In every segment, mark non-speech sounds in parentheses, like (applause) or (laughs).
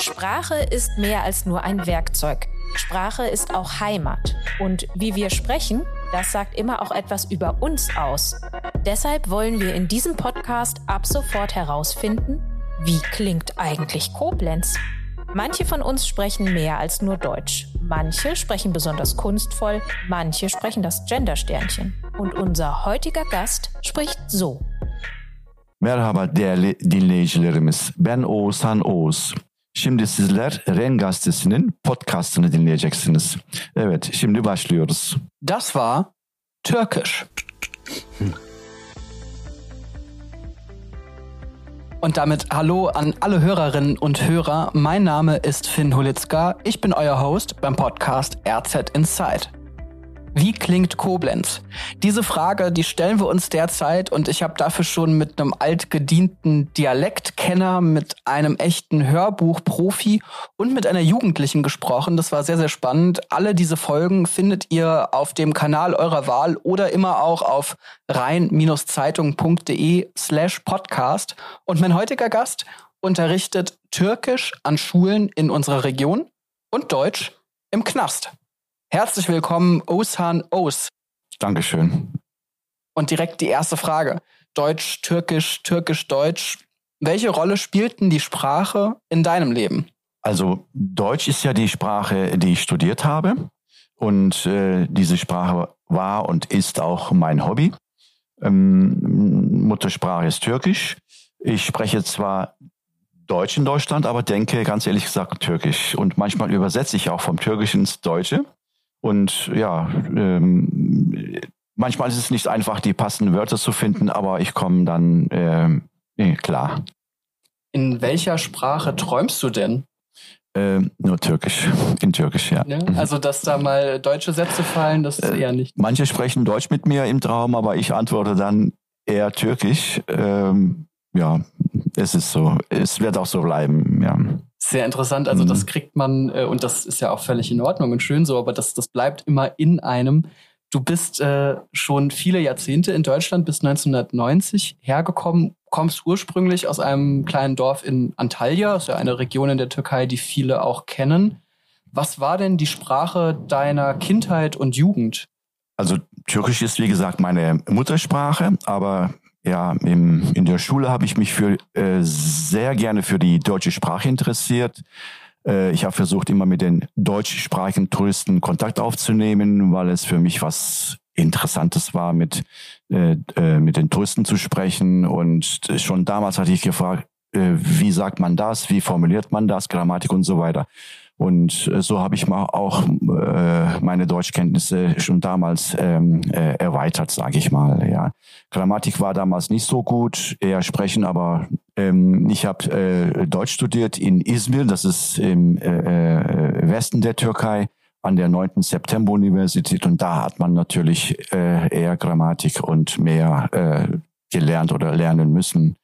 Sprache ist mehr als nur ein Werkzeug. Sprache ist auch Heimat. Und wie wir sprechen, das sagt immer auch etwas über uns aus. Deshalb wollen wir in diesem Podcast ab sofort herausfinden, wie klingt eigentlich Koblenz? Manche von uns sprechen mehr als nur Deutsch. Manche sprechen besonders kunstvoll, manche sprechen das Gendersternchen. Und unser heutiger Gast spricht so. Merhaba değerli dinleyicilerimiz. Ben Oğuzhan Oğuz. Şimdi sizler Ren Gazetesi'nin podcastını dinleyeceksiniz. Evet, şimdi başlıyoruz. Das war Türkisch. Und damit hallo an alle Hörerinnen und Hörer. Mein Name ist Finn Hulitzka. Ich bin euer Host beim Podcast RZ Inside. Wie klingt Koblenz? Diese Frage, die stellen wir uns derzeit und ich habe dafür schon mit einem altgedienten Dialektkenner, mit einem echten Hörbuchprofi und mit einer Jugendlichen gesprochen. Das war sehr, sehr spannend. Alle diese Folgen findet ihr auf dem Kanal eurer Wahl oder immer auch auf rhein-zeitung.de slash podcast. Und mein heutiger Gast unterrichtet Türkisch an Schulen in unserer Region und Deutsch im Knast. Herzlich willkommen, Osan Os. Dankeschön. Und direkt die erste Frage. Deutsch, Türkisch, Türkisch, Deutsch. Welche Rolle spielt denn die Sprache in deinem Leben? Also Deutsch ist ja die Sprache, die ich studiert habe. Und äh, diese Sprache war und ist auch mein Hobby. Ähm, Muttersprache ist Türkisch. Ich spreche zwar Deutsch in Deutschland, aber denke ganz ehrlich gesagt Türkisch. Und manchmal übersetze ich auch vom Türkischen ins Deutsche. Und ja, ähm, manchmal ist es nicht einfach, die passenden Wörter zu finden, aber ich komme dann äh, klar. In welcher Sprache träumst du denn? Äh, nur Türkisch, in Türkisch, ja. ja. Also, dass da mal deutsche Sätze fallen, das ist äh, eher nicht. Manche sprechen Deutsch mit mir im Traum, aber ich antworte dann eher Türkisch. Ähm, ja, es ist so. Es wird auch so bleiben, ja. Sehr interessant. Also, das mhm. kriegt man, äh, und das ist ja auch völlig in Ordnung und schön so, aber das, das bleibt immer in einem. Du bist äh, schon viele Jahrzehnte in Deutschland bis 1990 hergekommen, kommst ursprünglich aus einem kleinen Dorf in Antalya, das ist ja eine Region in der Türkei, die viele auch kennen. Was war denn die Sprache deiner Kindheit und Jugend? Also Türkisch ist wie gesagt meine Muttersprache, aber ja, im, in der Schule habe ich mich für äh, sehr gerne für die deutsche Sprache interessiert. Äh, ich habe versucht, immer mit den deutschsprachigen Touristen Kontakt aufzunehmen, weil es für mich was Interessantes war, mit, äh, äh, mit den Touristen zu sprechen. Und schon damals hatte ich gefragt, äh, wie sagt man das, wie formuliert man das, Grammatik und so weiter. Und äh, so habe ich mal auch äh, meine Deutschkenntnisse schon damals ähm, äh, erweitert, sage ich mal. Ja, Grammatik war damals nicht so gut, eher sprechen, aber ähm, ich habe äh, Deutsch studiert in Izmir, das ist im äh, äh, Westen der Türkei an der 9. September Universität und da hat man natürlich äh, eher Grammatik und mehr äh, gelernt oder lernen müssen.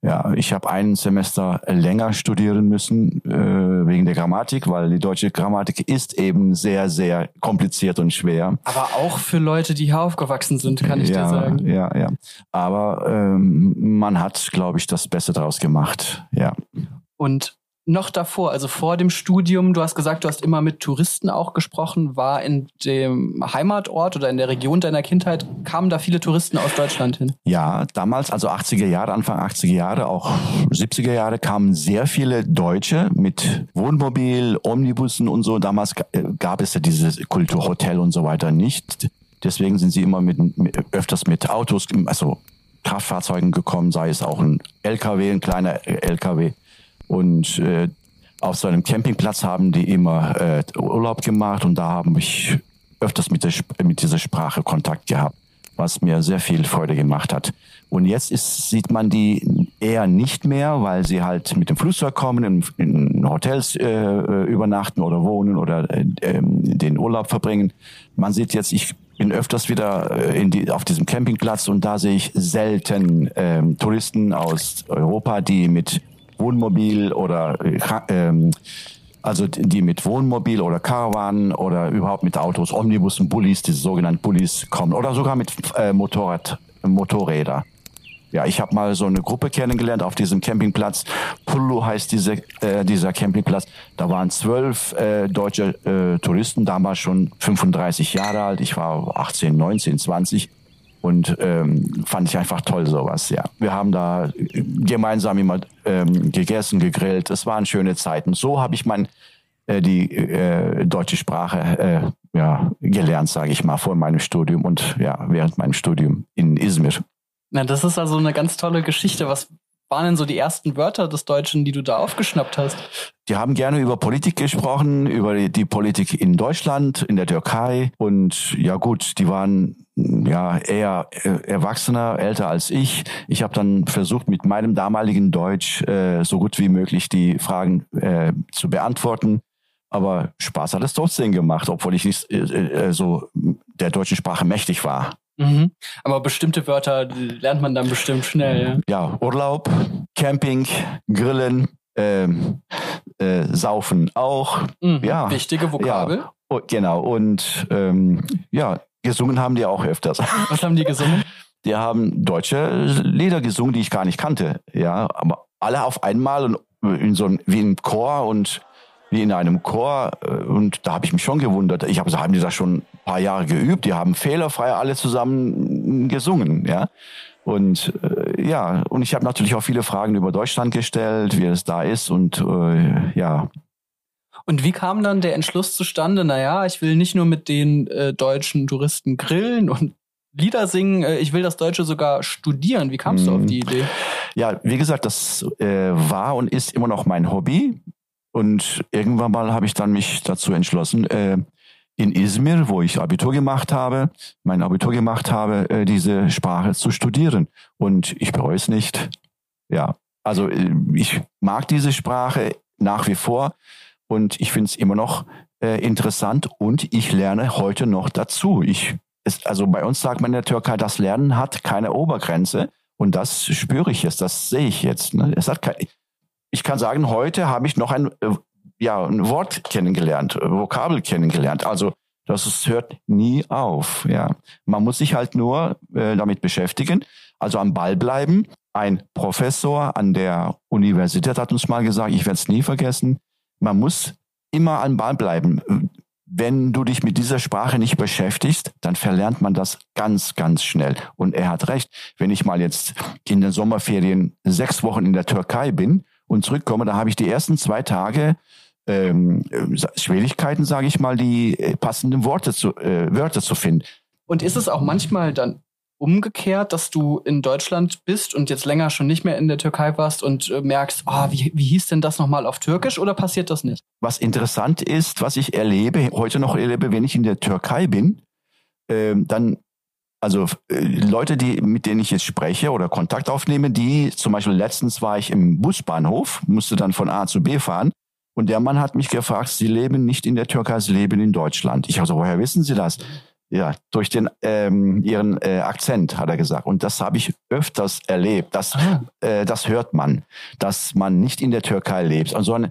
Ja, ich habe ein Semester länger studieren müssen äh, wegen der Grammatik, weil die deutsche Grammatik ist eben sehr, sehr kompliziert und schwer. Aber auch für Leute, die hier aufgewachsen sind, kann ich ja, dir sagen. Ja, ja. Aber ähm, man hat, glaube ich, das Beste daraus gemacht. Ja. Und noch davor, also vor dem Studium, du hast gesagt, du hast immer mit Touristen auch gesprochen, war in dem Heimatort oder in der Region deiner Kindheit, kamen da viele Touristen aus Deutschland hin? Ja, damals, also 80er Jahre, Anfang 80er Jahre, auch 70er Jahre, kamen sehr viele Deutsche mit Wohnmobil, Omnibussen und so. Damals gab es ja dieses Kulturhotel und so weiter nicht. Deswegen sind sie immer mit, öfters mit Autos, also Kraftfahrzeugen gekommen, sei es auch ein LKW, ein kleiner LKW. Und äh, auf so einem Campingplatz haben die immer äh, Urlaub gemacht und da habe ich öfters mit, der, mit dieser Sprache Kontakt gehabt, was mir sehr viel Freude gemacht hat. Und jetzt ist, sieht man die eher nicht mehr, weil sie halt mit dem Flugzeug kommen, in, in Hotels äh, übernachten oder wohnen oder äh, den Urlaub verbringen. Man sieht jetzt, ich bin öfters wieder äh, in die, auf diesem Campingplatz und da sehe ich selten ähm, Touristen aus Europa, die mit Wohnmobil oder äh, ähm, also die mit Wohnmobil oder Caravan oder überhaupt mit Autos, Omnibussen, Bullis, diese sogenannten Bullis kommen oder sogar mit äh, Motorrad, Motorräder. ja, ich habe mal so eine Gruppe kennengelernt auf diesem Campingplatz. Pullo heißt diese, äh, dieser Campingplatz. Da waren zwölf äh, deutsche äh, Touristen, damals schon 35 Jahre alt. Ich war 18, 19, 20 und ähm, fand ich einfach toll sowas. Ja, wir haben da gemeinsam immer ähm, gegessen, gegrillt. Es waren schöne Zeiten. So habe ich mein äh, die äh, deutsche Sprache äh, ja gelernt, sage ich mal, vor meinem Studium und ja während meinem Studium in Izmir. Na, das ist also eine ganz tolle Geschichte. Was waren denn so die ersten Wörter des Deutschen, die du da aufgeschnappt hast? Die haben gerne über Politik gesprochen, über die, die Politik in Deutschland, in der Türkei. Und ja gut, die waren ja eher äh, erwachsener, älter als ich. Ich habe dann versucht, mit meinem damaligen Deutsch äh, so gut wie möglich die Fragen äh, zu beantworten. Aber Spaß hat es trotzdem gemacht, obwohl ich nicht äh, äh so der deutschen Sprache mächtig war. Mhm. Aber bestimmte Wörter lernt man dann bestimmt schnell. Ja, ja Urlaub, Camping, Grillen, ähm, äh, Saufen auch. Mhm. Ja, wichtige Vokabel. Ja, oh, genau. Und ähm, ja, gesungen haben die auch öfters. Was haben die gesungen? Die haben deutsche Lieder gesungen, die ich gar nicht kannte. Ja, aber alle auf einmal und in so einem, wie im Chor und wie in einem Chor. Äh, und da habe ich mich schon gewundert. Ich habe, haben die das schon ein paar Jahre geübt. Die haben fehlerfrei alle zusammen gesungen, ja. Und äh, ja, und ich habe natürlich auch viele Fragen über Deutschland gestellt, wie es da ist und äh, ja. Und wie kam dann der Entschluss zustande? Naja, ich will nicht nur mit den äh, deutschen Touristen grillen und Lieder singen, äh, ich will das Deutsche sogar studieren. Wie kamst du auf hm. die Idee? Ja, wie gesagt, das äh, war und ist immer noch mein Hobby. Und irgendwann mal habe ich dann mich dazu entschlossen, äh, in Izmir, wo ich Abitur gemacht habe, mein Abitur gemacht habe, äh, diese Sprache zu studieren. Und ich bereue es nicht. Ja, also äh, ich mag diese Sprache nach wie vor und ich finde es immer noch äh, interessant und ich lerne heute noch dazu. Ich, es, also bei uns sagt man in der Türkei, das Lernen hat keine Obergrenze. Und das spüre ich jetzt, das sehe ich jetzt. Ne? Es hat kein, ich kann sagen, heute habe ich noch ein, äh, ja, ein Wort kennengelernt, äh, Vokabel kennengelernt. Also das ist, hört nie auf. Ja, man muss sich halt nur äh, damit beschäftigen, also am Ball bleiben. Ein Professor an der Universität hat uns mal gesagt, ich werde es nie vergessen, man muss immer am Ball bleiben. Wenn du dich mit dieser Sprache nicht beschäftigst, dann verlernt man das ganz, ganz schnell. Und er hat recht. Wenn ich mal jetzt in den Sommerferien sechs Wochen in der Türkei bin und zurückkomme, da habe ich die ersten zwei Tage ähm, Schwierigkeiten, sage ich mal, die äh, passenden Worte zu, äh, Wörter zu finden. Und ist es auch manchmal dann umgekehrt, dass du in Deutschland bist und jetzt länger schon nicht mehr in der Türkei warst und äh, merkst, oh, wie, wie hieß denn das nochmal auf Türkisch oder passiert das nicht? Was interessant ist, was ich erlebe, heute noch erlebe, wenn ich in der Türkei bin, äh, dann also äh, Leute, die mit denen ich jetzt spreche oder Kontakt aufnehme, die zum Beispiel letztens war ich im Busbahnhof, musste dann von A zu B fahren und der Mann hat mich gefragt, Sie leben nicht in der Türkei, Sie leben in Deutschland. Ich also, woher wissen Sie das? Ja, durch den ähm, Ihren äh, Akzent, hat er gesagt. Und das habe ich öfters erlebt. Das, ah. äh, das hört man, dass man nicht in der Türkei lebt. Und so ein,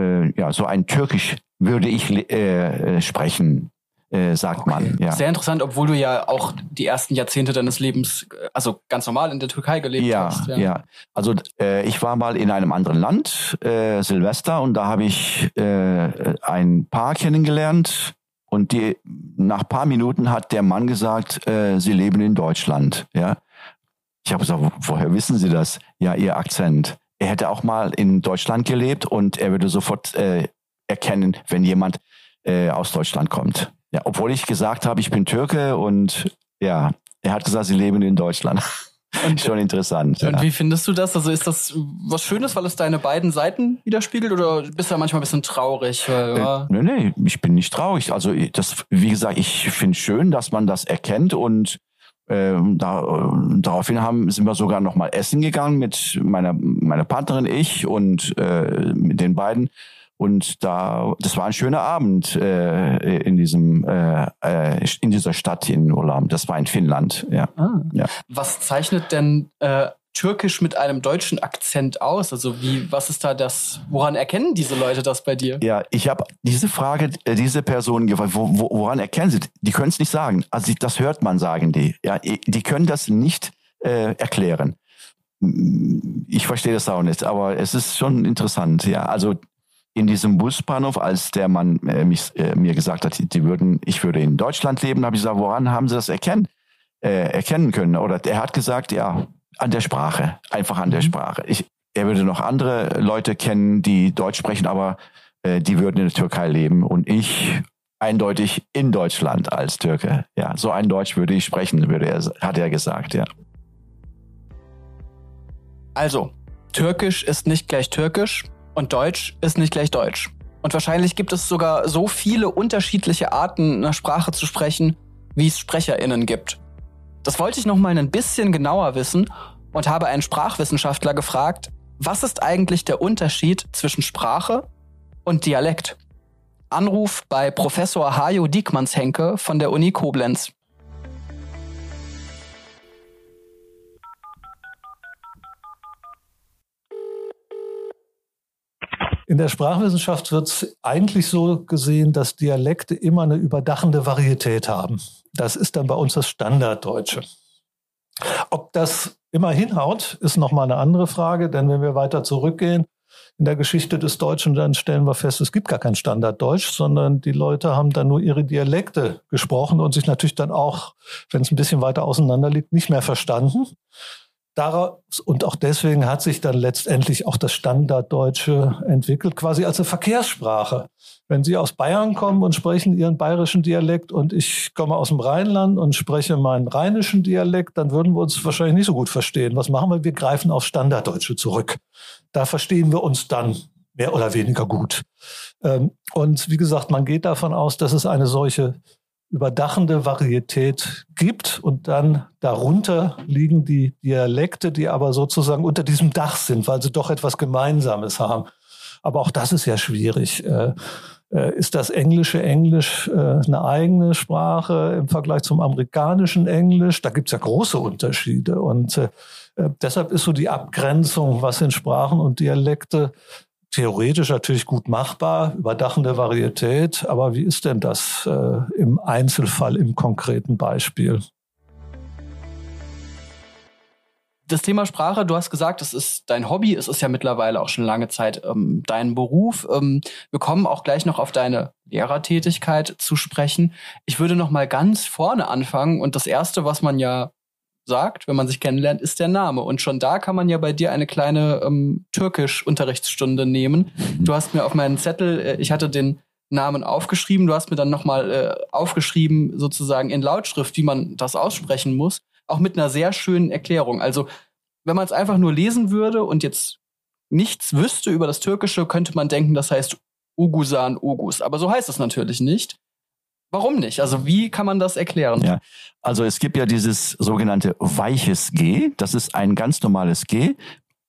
äh, ja, so ein Türkisch würde ich äh, äh sprechen äh, sagt okay. man. Ja. Sehr interessant, obwohl du ja auch die ersten Jahrzehnte deines Lebens, äh, also ganz normal in der Türkei gelebt ja, hast. Ja, ja. Also äh, ich war mal in einem anderen Land, äh, Silvester, und da habe ich äh, ein Paar kennengelernt. Und die, nach paar Minuten hat der Mann gesagt, äh, sie leben in Deutschland. Ja, ich habe gesagt, woher wissen Sie das? Ja, Ihr Akzent. Er hätte auch mal in Deutschland gelebt und er würde sofort äh, erkennen, wenn jemand äh, aus Deutschland kommt. Ja, obwohl ich gesagt habe, ich bin Türke und ja, er hat gesagt, sie leben in Deutschland. (laughs) Und, Schon interessant. Und ja. wie findest du das? Also ist das was Schönes, weil es deine beiden Seiten widerspiegelt oder bist du da manchmal ein bisschen traurig? Weil, äh, nee, nee, ich bin nicht traurig. Also das, wie gesagt, ich finde schön, dass man das erkennt und äh, da, daraufhin haben, sind wir sogar noch mal essen gegangen mit meiner, meiner Partnerin, ich und äh, mit den beiden. Und da, das war ein schöner Abend äh, in diesem, äh, äh, in dieser Stadt in Ulam. Das war in Finnland. Ja. Ah. ja. Was zeichnet denn äh, Türkisch mit einem deutschen Akzent aus? Also wie, was ist da das? Woran erkennen diese Leute das bei dir? Ja, ich habe diese Frage, äh, diese Person gefragt, wo, wo, woran erkennen sie? Die können es nicht sagen. Also das hört man, sagen die. Ja, die können das nicht äh, erklären. Ich verstehe das auch nicht, aber es ist schon interessant. Ja, also in diesem Busbahnhof, als der Mann äh, mich, äh, mir gesagt hat, die würden, ich würde in Deutschland leben, habe ich gesagt, woran haben Sie das erkennen, äh, erkennen können? Oder er hat gesagt, ja, an der Sprache, einfach an der mhm. Sprache. Ich, er würde noch andere Leute kennen, die Deutsch sprechen, aber äh, die würden in der Türkei leben und ich eindeutig in Deutschland als Türke. Ja, so ein Deutsch würde ich sprechen, würde er, hat er gesagt, ja. Also, Türkisch ist nicht gleich Türkisch und Deutsch ist nicht gleich Deutsch. Und wahrscheinlich gibt es sogar so viele unterschiedliche Arten, eine Sprache zu sprechen, wie es SprecherInnen gibt. Das wollte ich noch mal ein bisschen genauer wissen und habe einen Sprachwissenschaftler gefragt, was ist eigentlich der Unterschied zwischen Sprache und Dialekt? Anruf bei Professor Hajo Diekmannshenke von der Uni Koblenz. In der Sprachwissenschaft wird es eigentlich so gesehen, dass Dialekte immer eine überdachende Varietät haben. Das ist dann bei uns das Standarddeutsche. Ob das immer hinhaut, ist nochmal eine andere Frage, denn wenn wir weiter zurückgehen in der Geschichte des Deutschen, dann stellen wir fest, es gibt gar kein Standarddeutsch, sondern die Leute haben dann nur ihre Dialekte gesprochen und sich natürlich dann auch, wenn es ein bisschen weiter auseinander liegt, nicht mehr verstanden. Daraus, und auch deswegen hat sich dann letztendlich auch das Standarddeutsche entwickelt, quasi als eine Verkehrssprache. Wenn Sie aus Bayern kommen und sprechen Ihren bayerischen Dialekt und ich komme aus dem Rheinland und spreche meinen rheinischen Dialekt, dann würden wir uns wahrscheinlich nicht so gut verstehen. Was machen wir? Wir greifen auf Standarddeutsche zurück. Da verstehen wir uns dann mehr oder weniger gut. Ähm, und wie gesagt, man geht davon aus, dass es eine solche überdachende Varietät gibt und dann darunter liegen die Dialekte, die aber sozusagen unter diesem Dach sind, weil sie doch etwas Gemeinsames haben. Aber auch das ist ja schwierig. Äh, äh, ist das englische Englisch äh, eine eigene Sprache im Vergleich zum amerikanischen Englisch? Da gibt es ja große Unterschiede. Und deshalb ist so die Abgrenzung, was sind Sprachen und Dialekte, theoretisch natürlich gut machbar, überdachende Varietät. Aber wie ist denn das äh, im Einzelfall, im konkreten Beispiel? Das Thema Sprache, du hast gesagt, es ist dein Hobby, es ist ja mittlerweile auch schon lange Zeit ähm, dein Beruf. Ähm, wir kommen auch gleich noch auf deine Lehrertätigkeit zu sprechen. Ich würde noch mal ganz vorne anfangen und das erste, was man ja sagt, wenn man sich kennenlernt, ist der Name. Und schon da kann man ja bei dir eine kleine ähm, Türkisch-Unterrichtsstunde nehmen. Mhm. Du hast mir auf meinen Zettel, äh, ich hatte den Namen aufgeschrieben, du hast mir dann nochmal äh, aufgeschrieben, sozusagen in Lautschrift, wie man das aussprechen muss, auch mit einer sehr schönen Erklärung. Also, wenn man es einfach nur lesen würde und jetzt nichts wüsste über das Türkische, könnte man denken, das heißt Ugusan Ugus. Aber so heißt es natürlich nicht. Warum nicht? Also wie kann man das erklären? Ja, also es gibt ja dieses sogenannte weiches G. Das ist ein ganz normales G.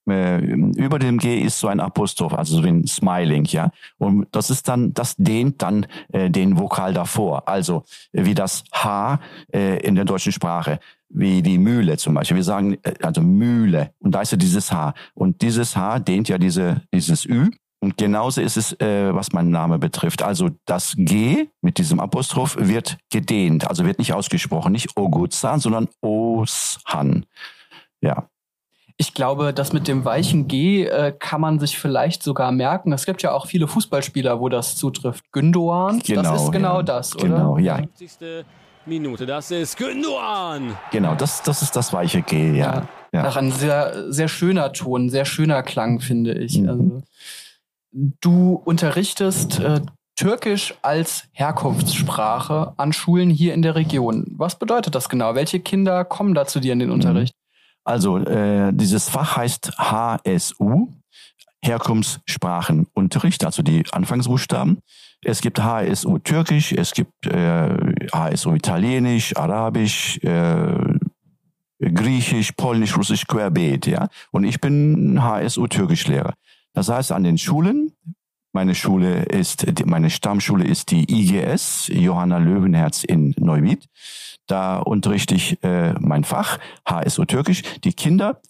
Äh, über dem G ist so ein Apostroph, also so ein Smiling, ja. Und das ist dann, das dehnt dann äh, den Vokal davor. Also wie das H äh, in der deutschen Sprache, wie die Mühle zum Beispiel. Wir sagen äh, also Mühle und da ist ja dieses H und dieses H dehnt ja diese dieses Ü und genauso ist es, äh, was mein Name betrifft. Also das G mit diesem Apostroph wird gedehnt, also wird nicht ausgesprochen, nicht Oguzan, sondern Oshan. Ja. Ich glaube, das mit dem weichen G äh, kann man sich vielleicht sogar merken. Es gibt ja auch viele Fußballspieler, wo das zutrifft. Gündoan, genau, das ist genau ja. das, oder? Genau, ja. Minute, das ist Gündoan. Genau, das, das ist das weiche G, ja. ja. ja. Ach, ein sehr, sehr schöner Ton, sehr schöner Klang, finde ich. Mhm. Also. Du unterrichtest äh, Türkisch als Herkunftssprache an Schulen hier in der Region. Was bedeutet das genau? Welche Kinder kommen da zu dir in den mhm. Unterricht? Also äh, dieses Fach heißt HSU, Herkunftssprachenunterricht, also die Anfangsbuchstaben. Es gibt HSU Türkisch, es gibt äh, HSU Italienisch, Arabisch, äh, Griechisch, Polnisch, Russisch, Querbeet, ja. Und ich bin HSU Türkischlehrer. Das heißt, an den Schulen, meine Schule ist, meine Stammschule ist die IGS, Johanna Löwenherz in Neuwied. Da unterrichte ich äh, mein Fach, HSO Türkisch. Die Kinder,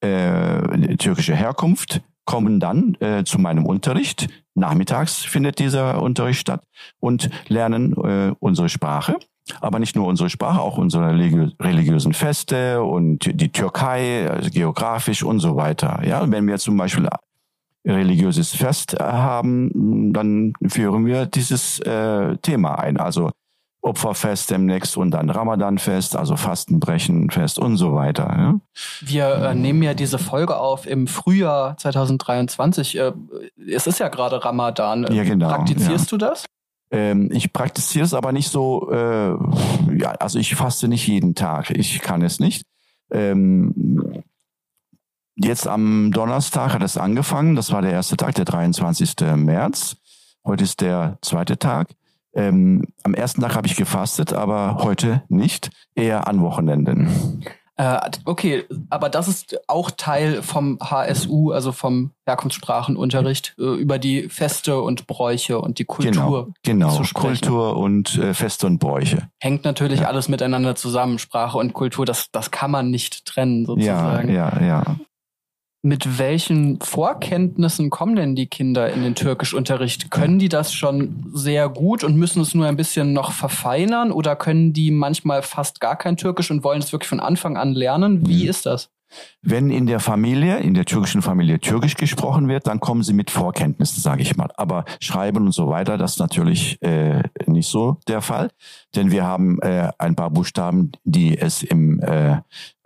äh, türkische Herkunft, kommen dann äh, zu meinem Unterricht. Nachmittags findet dieser Unterricht statt und lernen äh, unsere Sprache. Aber nicht nur unsere Sprache, auch unsere religiösen Feste und die Türkei, also geografisch und so weiter. Ja, wenn wir zum Beispiel religiöses Fest haben, dann führen wir dieses äh, Thema ein. Also Opferfest demnächst und dann Ramadanfest, also Fastenbrechenfest und so weiter. Ja? Wir äh, nehmen ja diese Folge auf im Frühjahr 2023. Äh, es ist ja gerade Ramadan. Ja, genau. Praktizierst ja. du das? Ähm, ich praktiziere es aber nicht so, äh, ja, also ich faste nicht jeden Tag. Ich kann es nicht. Ähm, jetzt am Donnerstag hat es angefangen. Das war der erste Tag, der 23. März. Heute ist der zweite Tag. Ähm, am ersten Tag habe ich gefastet, aber heute nicht, eher an Wochenenden. Äh, okay, aber das ist auch Teil vom HSU, also vom Herkunftssprachenunterricht, äh, über die Feste und Bräuche und die Kultur. Genau, genau. Kultur und äh, Feste und Bräuche. Hängt natürlich ja. alles miteinander zusammen, Sprache und Kultur, das, das kann man nicht trennen sozusagen. Ja, ja, ja. Mit welchen Vorkenntnissen kommen denn die Kinder in den Türkischunterricht? Können die das schon sehr gut und müssen es nur ein bisschen noch verfeinern oder können die manchmal fast gar kein Türkisch und wollen es wirklich von Anfang an lernen? Wie mhm. ist das? Wenn in der Familie, in der türkischen Familie Türkisch gesprochen wird, dann kommen sie mit Vorkenntnissen, sage ich mal. Aber Schreiben und so weiter, das ist natürlich äh, nicht so der Fall, denn wir haben äh, ein paar Buchstaben, die es im äh,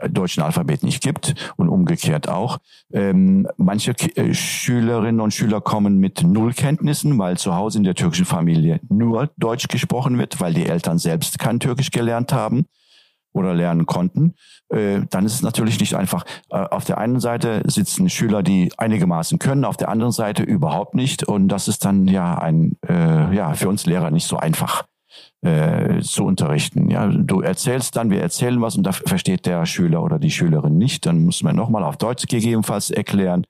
deutschen Alphabet nicht gibt und umgekehrt auch. Ähm, manche äh, Schülerinnen und Schüler kommen mit Nullkenntnissen, weil zu Hause in der türkischen Familie nur Deutsch gesprochen wird, weil die Eltern selbst kein Türkisch gelernt haben oder lernen konnten, äh, dann ist es natürlich nicht einfach. Äh, auf der einen Seite sitzen Schüler, die einigermaßen können, auf der anderen Seite überhaupt nicht. Und das ist dann ja ein, äh, ja, für uns Lehrer nicht so einfach äh, zu unterrichten. Ja, du erzählst dann, wir erzählen was und da versteht der Schüler oder die Schülerin nicht. Dann muss man nochmal auf Deutsch gegebenenfalls erklären.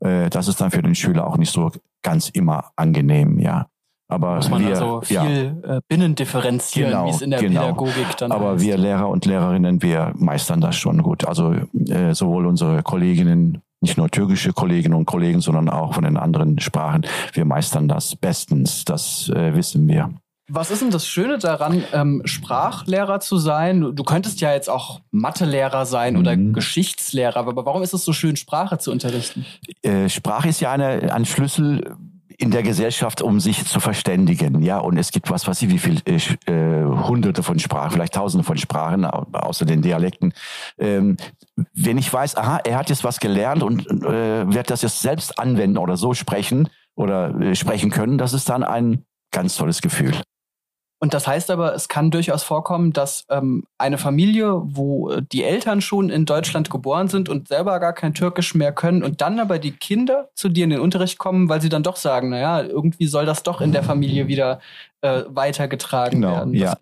Äh, das ist dann für den Schüler auch nicht so ganz immer angenehm, ja. Aber Muss man wir, also viel ja, äh, binnendifferenzieren, genau, wie es in der genau. Pädagogik dann Aber heißt. wir Lehrer und Lehrerinnen, wir meistern das schon gut. Also äh, sowohl unsere Kolleginnen, nicht nur türkische Kolleginnen und Kollegen, sondern auch von den anderen Sprachen, wir meistern das bestens. Das äh, wissen wir. Was ist denn das Schöne daran, ähm, Sprachlehrer zu sein? Du, könntest ja jetzt auch Mathelehrer sein mhm. oder Geschichtslehrer, aber warum ist es so schön, Sprache zu unterrichten? Äh, Sprache ist ja eine, ein Schlüssel in der Gesellschaft, um sich zu verständigen. Ja, und es gibt was weiß ich, wie viel äh, äh, hunderte von Sprachen, vielleicht tausende von Sprachen, außer den Dialekten. Ähm, wenn ich weiß, aha, er hat jetzt was gelernt und äh, wird das jetzt selbst anwenden oder so sprechen oder äh, sprechen können, das ist dann ein ganz tolles Gefühl. Und das heißt aber, es kann durchaus vorkommen, dass ähm, eine Familie, wo äh, die Eltern schon in Deutschland geboren sind und selber gar kein Türkisch mehr können und dann aber die Kinder zu dir in den Unterricht kommen, weil sie dann doch sagen, naja, irgendwie soll das doch in der Familie wieder äh, weitergetragen genau, werden. Ja.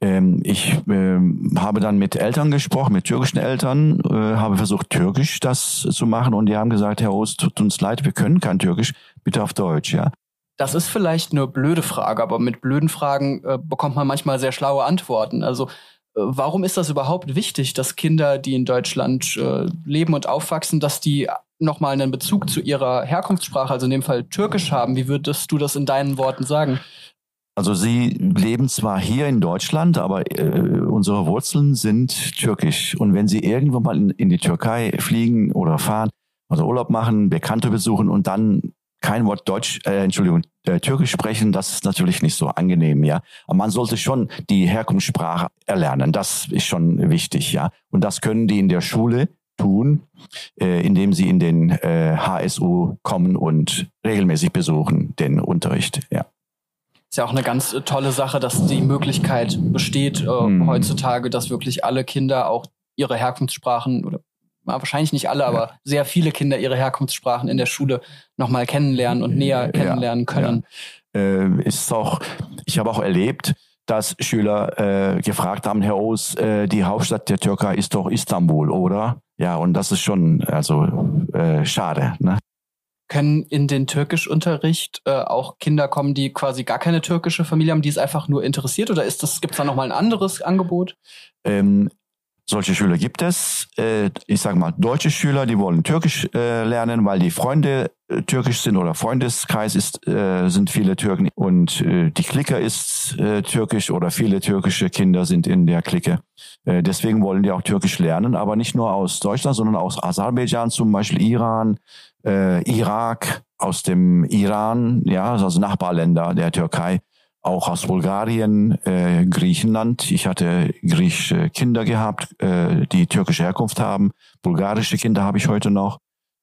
Ähm, ich ähm, habe dann mit Eltern gesprochen, mit türkischen Eltern, äh, habe versucht, Türkisch das zu machen und die haben gesagt, Herr Ost, tut uns leid, wir können kein Türkisch, bitte auf Deutsch, ja. Das ist vielleicht eine blöde Frage, aber mit blöden Fragen äh, bekommt man manchmal sehr schlaue Antworten. Also äh, warum ist das überhaupt wichtig, dass Kinder, die in Deutschland äh, leben und aufwachsen, dass die nochmal einen Bezug zu ihrer Herkunftssprache, also in dem Fall Türkisch haben? Wie würdest du das in deinen Worten sagen? Also Sie leben zwar hier in Deutschland, aber äh, unsere Wurzeln sind türkisch. Und wenn Sie irgendwann mal in, in die Türkei fliegen oder fahren, also Urlaub machen, Bekannte besuchen und dann kein Wort Deutsch, äh, Entschuldigung, äh, Türkisch sprechen, das ist natürlich nicht so angenehm, ja. Aber man sollte schon die Herkunftssprache erlernen. Das ist schon wichtig, ja. Und das können die in der Schule tun, äh, indem sie in den äh, HSU kommen und regelmäßig besuchen den Unterricht, ja. Ist ja auch eine ganz äh, tolle Sache, dass die Möglichkeit besteht äh, hm. heutzutage, dass wirklich alle Kinder auch ihre Herkunftssprachen oder wahrscheinlich nicht alle, aber sehr viele Kinder ihre Herkunftssprachen in der Schule nochmal kennenlernen und näher kennenlernen können. Ja. Äh, ist auch, ich habe auch erlebt, dass Schüler äh, gefragt haben, Herr Oos, äh, die Hauptstadt der Türkei ist doch Istanbul, oder? Ja, und das ist schon also äh, schade. Ne? Können in den Türkischunterricht äh, auch Kinder kommen, die quasi gar keine türkische Familie haben, die es einfach nur interessiert? Oder ist das, gibt es da nochmal ein anderes Angebot? Ähm, solche Schüler gibt es. Äh, ich sage mal, deutsche Schüler, die wollen Türkisch äh, lernen, weil die Freunde äh, türkisch sind oder Freundeskreis ist, äh, sind viele Türken und äh, die Clique ist äh, türkisch oder viele türkische Kinder sind in der Clique. Äh, deswegen wollen die auch Türkisch lernen, aber nicht nur aus Deutschland, sondern aus Aserbaidschan, zum Beispiel Iran, äh, Irak, aus dem Iran, ja, also Nachbarländer der Türkei auch aus Bulgarien, äh, Griechenland. Ich hatte griechische Kinder gehabt, äh, die türkische Herkunft haben. Bulgarische Kinder habe ich heute noch,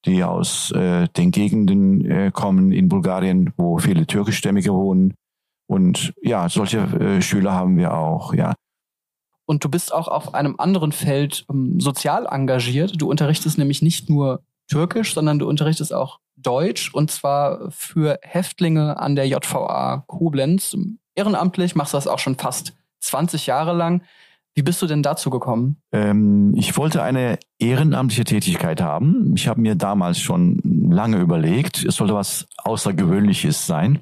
die aus äh, den Gegenden äh, kommen in Bulgarien, wo viele türkischstämmige wohnen. Und ja, solche äh, Schüler haben wir auch, ja. Und du bist auch auf einem anderen Feld ähm, sozial engagiert. Du unterrichtest nämlich nicht nur Türkisch, sondern du unterrichtest auch Deutsch und zwar für Häftlinge an der JVA Koblenz. Ehrenamtlich machst du das auch schon fast 20 Jahre lang. Wie bist du denn dazu gekommen? Ähm, ich wollte eine ehrenamtliche Tätigkeit haben. Ich habe mir damals schon lange überlegt, es sollte was Außergewöhnliches sein.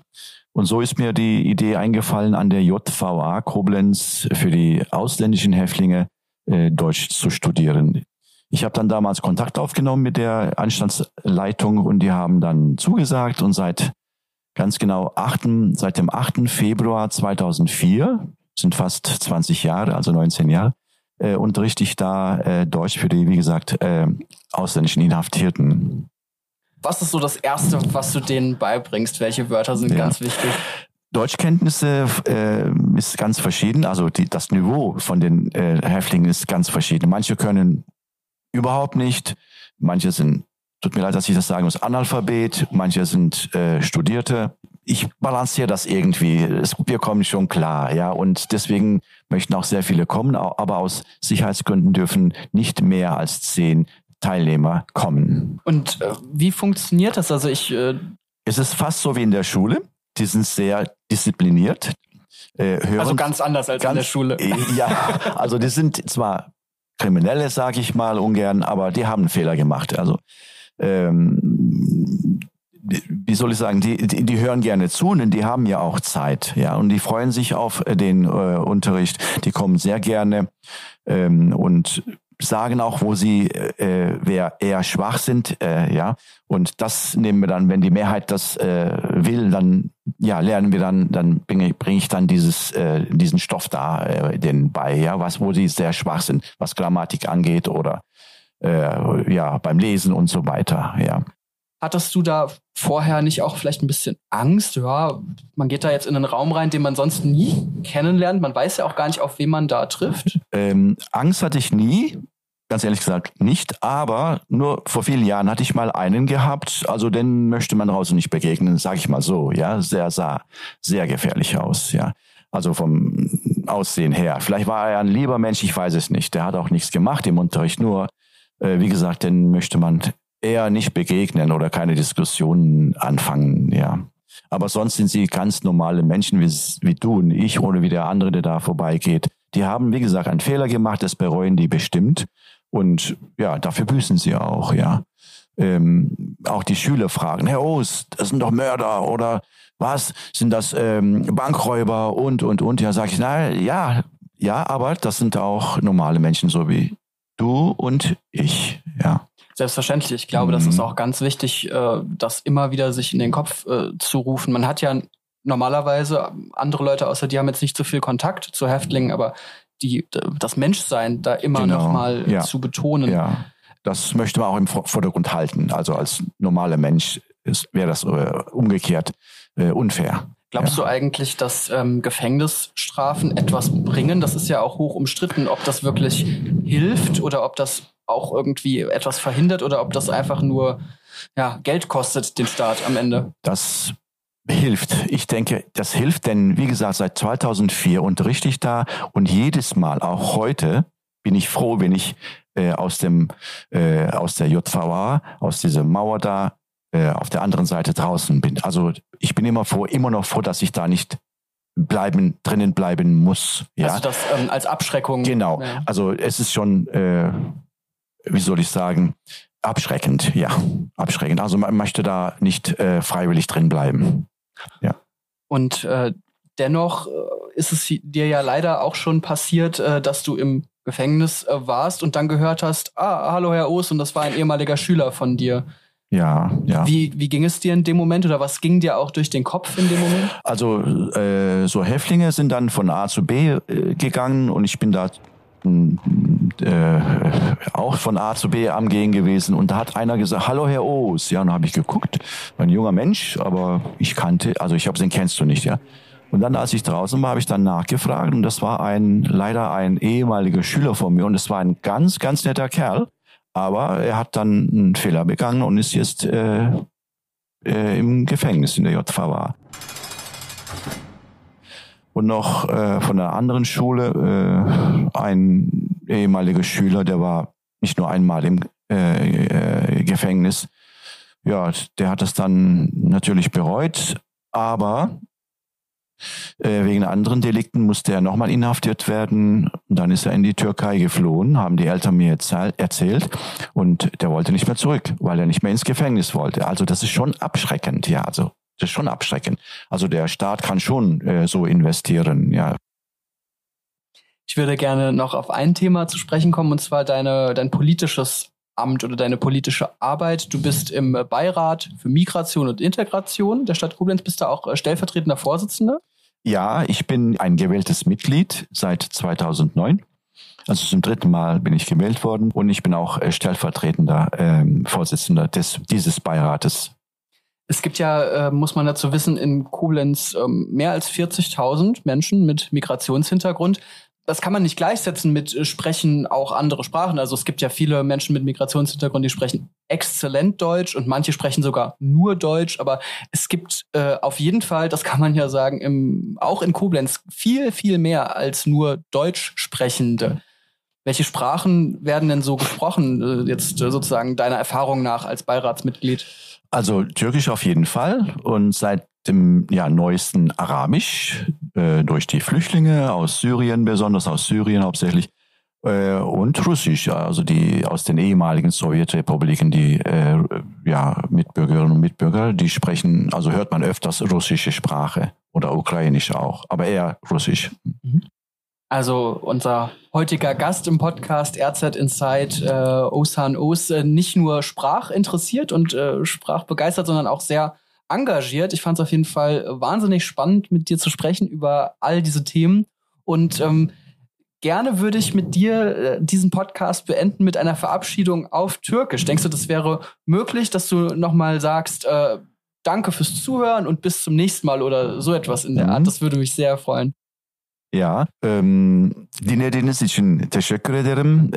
Und so ist mir die Idee eingefallen, an der JVA Koblenz für die ausländischen Häftlinge äh, Deutsch zu studieren. Ich habe dann damals Kontakt aufgenommen mit der Anstandsleitung und die haben dann zugesagt und seit ganz genau 8., seit dem 8. Februar 2004, sind fast 20 Jahre, also 19 Jahre, äh, unterrichte ich da äh, Deutsch für die, wie gesagt, äh, ausländischen Inhaftierten. Was ist so das Erste, was du denen beibringst? Welche Wörter sind ja. ganz wichtig? Deutschkenntnisse äh, ist ganz verschieden. Also die, das Niveau von den äh, Häftlingen ist ganz verschieden. Manche können überhaupt nicht. Manche sind, tut mir leid, dass ich das sagen muss, Analphabet, manche sind äh, Studierte. Ich balanciere das irgendwie. Wir kommen schon klar, ja. Und deswegen möchten auch sehr viele kommen, aber aus Sicherheitsgründen dürfen nicht mehr als zehn Teilnehmer kommen. Und äh, wie funktioniert das? Also ich. Äh es ist fast so wie in der Schule. Die sind sehr diszipliniert. Äh, also ganz anders als ganz, in der Schule. Ja, (laughs) also die sind zwar Kriminelle, sage ich mal ungern, aber die haben einen Fehler gemacht. Also ähm, wie soll ich sagen, die, die, die hören gerne zu und die haben ja auch Zeit, ja, und die freuen sich auf den äh, Unterricht, die kommen sehr gerne ähm, und sagen auch, wo sie äh, wer eher schwach sind, äh, ja. Und das nehmen wir dann, wenn die Mehrheit das äh, will, dann ja lernen wir dann, dann bringe bring ich dann dieses äh, diesen Stoff da äh, den bei, ja, was wo sie sehr schwach sind, was Grammatik angeht oder äh, ja beim Lesen und so weiter, ja. Hattest du da vorher nicht auch vielleicht ein bisschen Angst? Ja, man geht da jetzt in einen Raum rein, den man sonst nie kennenlernt. Man weiß ja auch gar nicht, auf wen man da trifft. Ähm, Angst hatte ich nie. Ganz ehrlich gesagt nicht, aber nur vor vielen Jahren hatte ich mal einen gehabt, also den möchte man draußen nicht begegnen, sage ich mal so, ja, sehr sah sehr gefährlich aus, ja. Also vom Aussehen her. Vielleicht war er ein lieber Mensch, ich weiß es nicht. Der hat auch nichts gemacht im Unterricht, nur äh, wie gesagt, den möchte man eher nicht begegnen oder keine Diskussionen anfangen, ja. Aber sonst sind sie ganz normale Menschen wie, wie du und ich oder wie der andere, der da vorbeigeht. Die haben, wie gesagt, einen Fehler gemacht, das bereuen die bestimmt. Und ja, dafür büßen sie auch, ja. Ähm, auch die Schüler fragen, Herr Ost, das sind doch Mörder oder was? Sind das ähm, Bankräuber und, und, und? Ja, sag ich, na ja, ja, aber das sind auch normale Menschen, so wie du und ich, ja. Selbstverständlich. Ich glaube, mhm. das ist mhm. auch ganz wichtig, äh, das immer wieder sich in den Kopf äh, zu rufen. Man hat ja normalerweise andere Leute außer die haben jetzt nicht so viel Kontakt zu Häftlingen, aber die, das Menschsein da immer genau. noch mal ja. zu betonen. Ja, das möchte man auch im Vordergrund halten. Also als normaler Mensch wäre das äh, umgekehrt äh, unfair. Glaubst ja. du eigentlich, dass ähm, Gefängnisstrafen etwas bringen? Das ist ja auch hoch umstritten, ob das wirklich hilft oder ob das auch irgendwie etwas verhindert oder ob das einfach nur ja, Geld kostet, den Staat am Ende. Das hilft. Ich denke, das hilft, denn wie gesagt, seit 2004 unterrichte ich da und jedes Mal, auch heute, bin ich froh, wenn ich äh, aus dem äh, aus der JVA, aus dieser Mauer da äh, auf der anderen Seite draußen bin. Also ich bin immer froh, immer noch froh, dass ich da nicht bleiben drinnen bleiben muss. Ja? Also das ähm, als Abschreckung. Genau. Ja. Also es ist schon, äh, wie soll ich sagen, abschreckend. Ja, abschreckend. Also man möchte da nicht äh, freiwillig drin bleiben. Ja. Und äh, dennoch äh, ist es dir ja leider auch schon passiert, äh, dass du im Gefängnis äh, warst und dann gehört hast, ah, hallo Herr Oos, und das war ein ehemaliger Schüler von dir. Ja, ja. Wie, wie ging es dir in dem Moment oder was ging dir auch durch den Kopf in dem Moment? Also äh, so Häftlinge sind dann von A zu B äh, gegangen und ich bin da äh, auch von A zu B am Gehen gewesen. Und da hat einer gesagt, hallo Herr Oos. Ja, und dann habe ich geguckt, ein junger Mensch, aber ich kannte, also ich habe den kennst du nicht, ja. Und dann, als ich draußen war, habe ich dann nachgefragt. Und das war ein leider ein ehemaliger Schüler von mir. Und es war ein ganz, ganz netter Kerl, aber er hat dann einen Fehler begangen und ist jetzt äh, äh, im Gefängnis in der JVA und noch äh, von einer anderen Schule äh, ein ehemaliger Schüler, der war nicht nur einmal im äh, äh, Gefängnis. Ja, der hat es dann natürlich bereut, aber äh, wegen anderen Delikten musste er nochmal inhaftiert werden. Und dann ist er in die Türkei geflohen, haben die Eltern mir erzählt. Und der wollte nicht mehr zurück, weil er nicht mehr ins Gefängnis wollte. Also das ist schon abschreckend, ja. Also das ist schon abschreckend. Also der Staat kann schon äh, so investieren, ja. Ich würde gerne noch auf ein Thema zu sprechen kommen, und zwar deine, dein politisches Amt oder deine politische Arbeit. Du bist im Beirat für Migration und Integration der Stadt Koblenz. Bist du auch äh, stellvertretender Vorsitzender? Ja, ich bin ein gewähltes Mitglied seit 2009. Also zum dritten Mal bin ich gewählt worden und ich bin auch äh, stellvertretender ähm, Vorsitzender des, dieses Beirates es gibt ja, äh, muss man dazu wissen, in Koblenz ähm, mehr als 40.000 Menschen mit Migrationshintergrund. Das kann man nicht gleichsetzen mit äh, sprechen auch andere Sprachen. Also es gibt ja viele Menschen mit Migrationshintergrund, die sprechen exzellent Deutsch und manche sprechen sogar nur Deutsch. Aber es gibt äh, auf jeden Fall, das kann man ja sagen, im, auch in Koblenz viel, viel mehr als nur Deutsch sprechende. Welche Sprachen werden denn so gesprochen, äh, jetzt äh, sozusagen deiner Erfahrung nach als Beiratsmitglied? Also Türkisch auf jeden Fall und seit dem ja, neuesten Arabisch äh, durch die Flüchtlinge aus Syrien, besonders aus Syrien hauptsächlich, äh, und Russisch, also die aus den ehemaligen Sowjetrepubliken, die äh, ja, Mitbürgerinnen und Mitbürger, die sprechen, also hört man öfters russische Sprache oder ukrainisch auch, aber eher Russisch. Mhm. Also unser heutiger Gast im Podcast RZ Insight, äh, Osan Os, äh, nicht nur sprachinteressiert und äh, sprachbegeistert, sondern auch sehr engagiert. Ich fand es auf jeden Fall wahnsinnig spannend, mit dir zu sprechen über all diese Themen. Und ähm, gerne würde ich mit dir äh, diesen Podcast beenden mit einer Verabschiedung auf Türkisch. Denkst du, das wäre möglich, dass du nochmal sagst, äh, danke fürs Zuhören und bis zum nächsten Mal oder so etwas in der Art? Mhm. Das würde mich sehr freuen. Ya, dinlediğiniz için teşekkür ederim.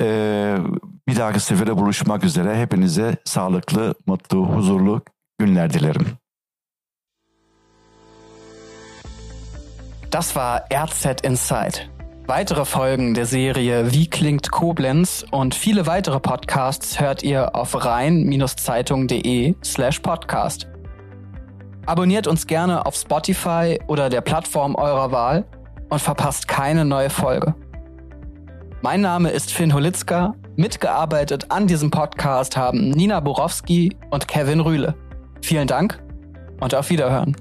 bir dahaki sefere buluşmak üzere. Hepinize sağlıklı, mutlu, huzurlu günler dilerim. Das war RZ Insight. Weitere Folgen der Serie Wie klingt Koblenz und viele weitere Podcasts hört ihr auf rhein-zeitung.de slash podcast. Abonniert uns gerne auf Spotify oder der Plattform eurer Wahl und verpasst keine neue Folge. Mein Name ist Finn Holitzka. Mitgearbeitet an diesem Podcast haben Nina Borowski und Kevin Rühle. Vielen Dank und auf Wiederhören.